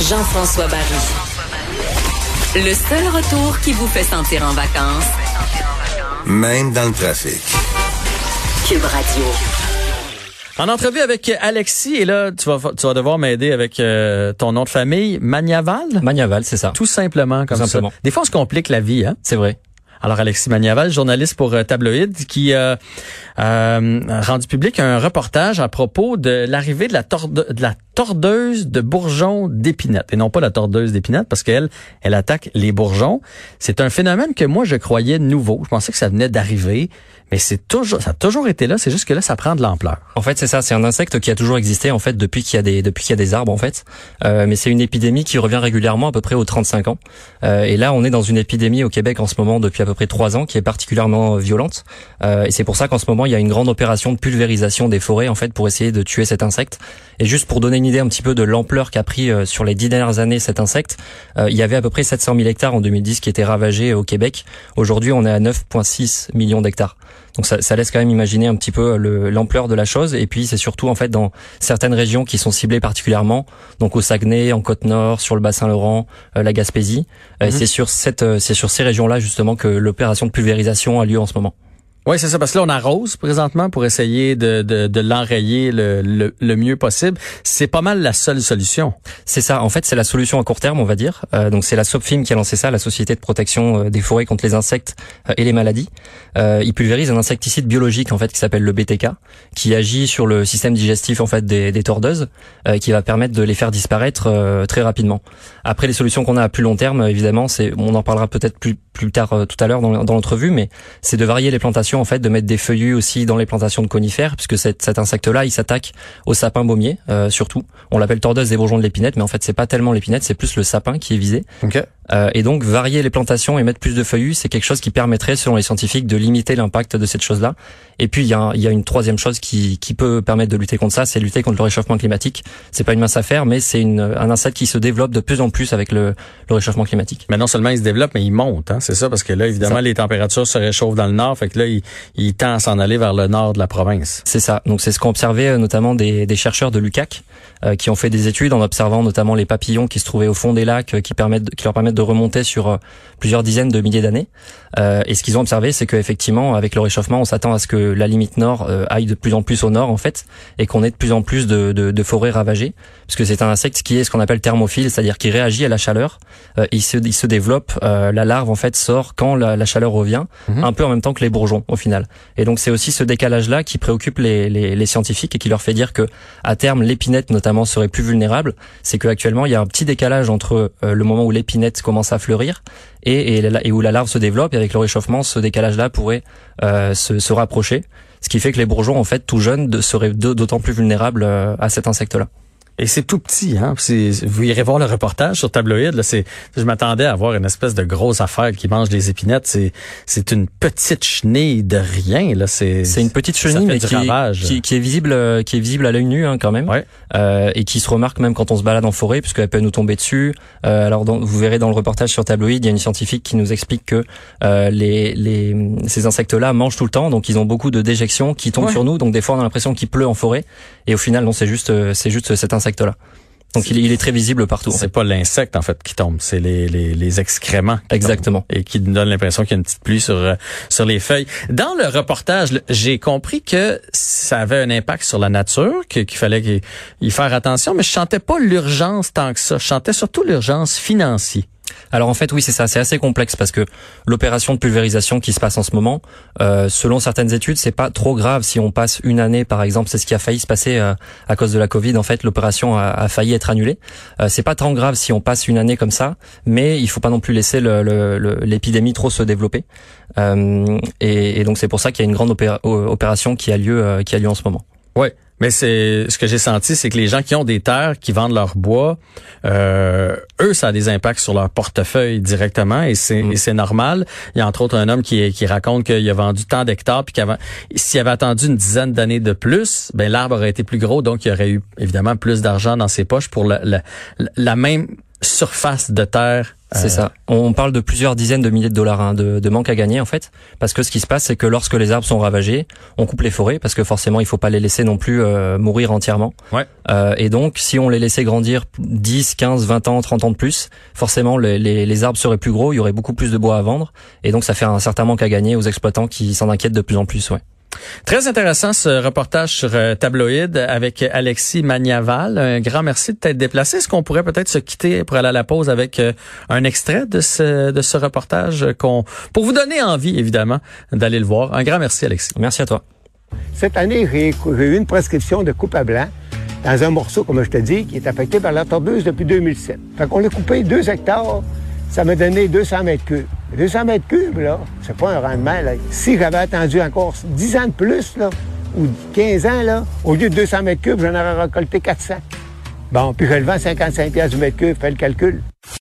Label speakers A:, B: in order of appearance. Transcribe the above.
A: Jean-François Barry. Le seul retour qui vous fait sentir en vacances,
B: Même dans le trafic.
A: Cube Radio.
C: En entrevue avec Alexis, et là, tu vas, tu vas devoir m'aider avec euh, ton nom de famille, Magnaval?
D: Magnaval, c'est ça.
C: Tout simplement comme
D: Tout simplement.
C: ça. Des fois, on se complique la vie, hein?
D: C'est vrai.
C: Alors, Alexis Magnaval, journaliste pour euh, Tabloïd, qui a euh, rendu public un reportage à propos de l'arrivée de la, torde- de la tordeuse de bourgeons d'épinette. Et non pas la tordeuse d'épinette, parce qu'elle, elle attaque les bourgeons. C'est un phénomène que moi, je croyais nouveau. Je pensais que ça venait d'arriver, mais c'est toujours, ça a toujours été là. C'est juste que là, ça prend de l'ampleur.
D: En fait, c'est ça. C'est un insecte qui a toujours existé en fait depuis qu'il y a des depuis qu'il y a des arbres en fait. Euh, mais c'est une épidémie qui revient régulièrement à peu près aux 35 ans. Euh, et là, on est dans une épidémie au Québec en ce moment depuis à peu près trois ans qui est particulièrement violente. Euh, et c'est pour ça qu'en ce moment, il y a une grande opération de pulvérisation des forêts en fait pour essayer de tuer cet insecte. Et juste pour donner une idée un petit peu de l'ampleur qu'a pris euh, sur les dix dernières années cet insecte, euh, il y avait à peu près 700 000 hectares en 2010 qui étaient ravagés au Québec. Aujourd'hui, on est à 9,6 millions d'hectares. Donc ça, ça laisse quand même imaginer un petit peu le- l'ampleur de la chose. Et puis c'est surtout en fait dans certaines régions qui sont ciblées particulièrement, donc au Saguenay, en Côte-Nord, sur le Bassin-Laurent, euh, la Gaspésie. Euh, C'est sur cette, euh, c'est sur ces régions-là justement que l'opération de pulvérisation a lieu en ce moment.
C: Oui, c'est ça, parce que là, on arrose présentement pour essayer de, de, de l'enrayer le, le, le mieux possible. C'est pas mal la seule solution.
D: C'est ça. En fait, c'est la solution à court terme, on va dire. Euh, donc, c'est la SOPFIM qui a lancé ça, la Société de protection euh, des forêts contre les insectes euh, et les maladies. Euh, il pulvérise un insecticide biologique en fait qui s'appelle le BTK, qui agit sur le système digestif en fait des, des tordeuses, euh, qui va permettre de les faire disparaître euh, très rapidement. Après, les solutions qu'on a à plus long terme, évidemment, c'est, on en parlera peut-être plus plus tard tout à l'heure dans, dans l'entrevue, mais c'est de varier les plantations en fait, de mettre des feuillus aussi dans les plantations de conifères, puisque cet, insecte-là, il s'attaque au sapin baumier euh, surtout. On l'appelle tordeuse des bourgeons de l'épinette, mais en fait c'est pas tellement l'épinette, c'est plus le sapin qui est visé. Euh, et donc varier les plantations et mettre plus de feuillus, c'est quelque chose qui permettrait, selon les scientifiques, de limiter l'impact de cette chose-là. Et puis il y a, y a une troisième chose qui, qui peut permettre de lutter contre ça, c'est lutter contre le réchauffement climatique. C'est pas une mince affaire, mais c'est une, un insecte qui se développe de plus en plus avec le, le réchauffement climatique.
C: Mais non seulement il se développe, mais il monte, hein, c'est ça, parce que là, évidemment,
D: Ça.
C: les températures se réchauffent dans le nord, fait que là, il, il tend à s'en aller vers le nord de la province.
D: C'est ça. Donc c'est ce qu'ont observé euh, notamment des, des chercheurs de l'UCAC euh, qui ont fait des études en observant notamment les papillons qui se trouvaient au fond des lacs, euh, qui permettent, qui leur permettent de remonter sur euh, plusieurs dizaines de milliers d'années. Euh, et ce qu'ils ont observé, c'est qu'effectivement, avec le réchauffement, on s'attend à ce que la limite nord euh, aille de plus en plus au nord en fait, et qu'on ait de plus en plus de, de, de forêts ravagées, puisque c'est un insecte qui est ce qu'on appelle thermophile, c'est-à-dire qui réagit à la chaleur. Euh, il se, il se développe. euh, la larve en fait sort quand la, la chaleur revient,
C: Mhm.
D: un peu en même temps que les bourgeons au final. Et donc c'est aussi ce décalage-là qui préoccupe les, les, les scientifiques et qui leur fait dire que à terme l'épinette notamment serait plus vulnérable. C'est qu'actuellement il y a un petit décalage entre le moment où l'épinette commence à fleurir et, où la larve se développe. Et avec le réchauffement, ce décalage-là pourrait euh, se, se rapprocher. Ce qui fait que les bourgeons, en fait, tout jeunes, seraient d'autant plus vulnérables euh, à cet insecte-là.
C: Et c'est tout petit, hein. Vous irez voir le reportage sur Tabloïd, là, c'est, je m'attendais à voir une espèce de grosse affaire qui mange des épinettes. C'est, c'est une petite chenille de rien, là. C'est,
D: C'est une petite chenille, mais qui est, qui, qui est visible, euh, qui est visible à l'œil nu hein, quand même,
C: Ouais.
D: euh, et qui se remarque même quand on se balade en forêt, puisqu'elle peut nous tomber dessus. Euh, alors, dans- vous verrez dans le reportage sur Tabloïd, il y a une scientifique qui nous explique que euh, les, les, ces insectes-là mangent tout le temps, donc ils ont beaucoup de déjections qui tombent
C: Ouais.
D: sur nous. Donc des fois, on a l'impression qu'il pleut en forêt, et au final, non, c'est juste, euh, c'est juste cet insecte-là. Donc il, est- il est très visible partout. en
C: C'est
D: fait.
C: pas l'insecte, en fait, qui tombe. C'est les, les, les excréments. qui
D: Exactement.
C: tombent Et qui donnent l'impression qu'il y a une petite pluie sur, euh, sur les feuilles. Dans le reportage, j'ai compris que ça avait un impact sur la nature, qu'il fallait y- faire attention, mais je sentais pas l'urgence tant que ça. Je sentais surtout l'urgence financière.
D: Alors en fait oui c'est ça, c'est assez complexe parce que l'opération de pulvérisation qui se passe en ce moment, euh, selon certaines études, c'est pas trop grave si on passe une année par exemple, c'est ce qui a failli se passer euh, à cause de la Covid. En fait, l'opération a, a failli être annulée. Euh, c'est pas tant grave si on passe une année comme ça, mais il faut pas non plus laisser le- le- le- l'épidémie trop se développer. Euh, et, et donc c'est pour ça qu'il y a une grande opération qui a lieu euh, qui a lieu en ce moment.
C: Ouais. Mais c'est ce que j'ai senti, c'est que les gens qui ont des terres, qui vendent leur bois, euh, eux, ça a des impacts sur leur portefeuille directement et c'est
D: Mm.
C: normal. Il y a entre autres un homme qui, qui raconte qu'il a vendu tant d'hectares puis qu'avant, s'il avait attendu une dizaine d'années de plus, ben l'arbre aurait été plus gros, donc il aurait eu évidemment plus d'argent dans ses poches pour la, la, la même surface de terre
D: C'est ça. On parle de plusieurs dizaines de milliers de dollars hein, de, de, manque à gagner en fait, parce que ce qui se passe, c'est que lorsque les arbres sont ravagés, on coupe les forêts parce que forcément il faut pas les laisser non plus euh, mourir entièrement.
C: Ouais.
D: Euh, et donc si on les laissait grandir 10, 15, 20 ans, 30 ans de plus, forcément les, les, les, arbres seraient plus gros, il y aurait beaucoup plus de bois à vendre, et donc ça fait un certain manque à gagner aux exploitants qui s'en inquiètent de plus en plus. Ouais.
C: Très intéressant ce reportage sur euh, Tabloïd avec Alexis Magnaval. Un grand merci de t'être déplacé. Est-ce qu'on pourrait peut-être se quitter pour aller à la pause avec euh, un extrait de ce, de ce reportage qu'on, pour vous donner envie, évidemment, d'aller le voir? Un grand merci, Alexis.
D: Merci à toi.
E: Cette année, j'ai eu une prescription de coupe à blanc dans un morceau, comme je te dis, qui est affecté par la tordeuse depuis 2007. Fait qu'on a coupé deux hectares ça m'a donné 200 mètres cubes. 200 mètres cubes, là, c'est pas un rendement. Là. Si j'avais attendu encore 10 ans de plus, là, ou 15 ans, là, au lieu de 200 mètres cubes, j'en aurais récolté 400. Bon, puis je le vends 55 pièces du mètre cube, fais le calcul.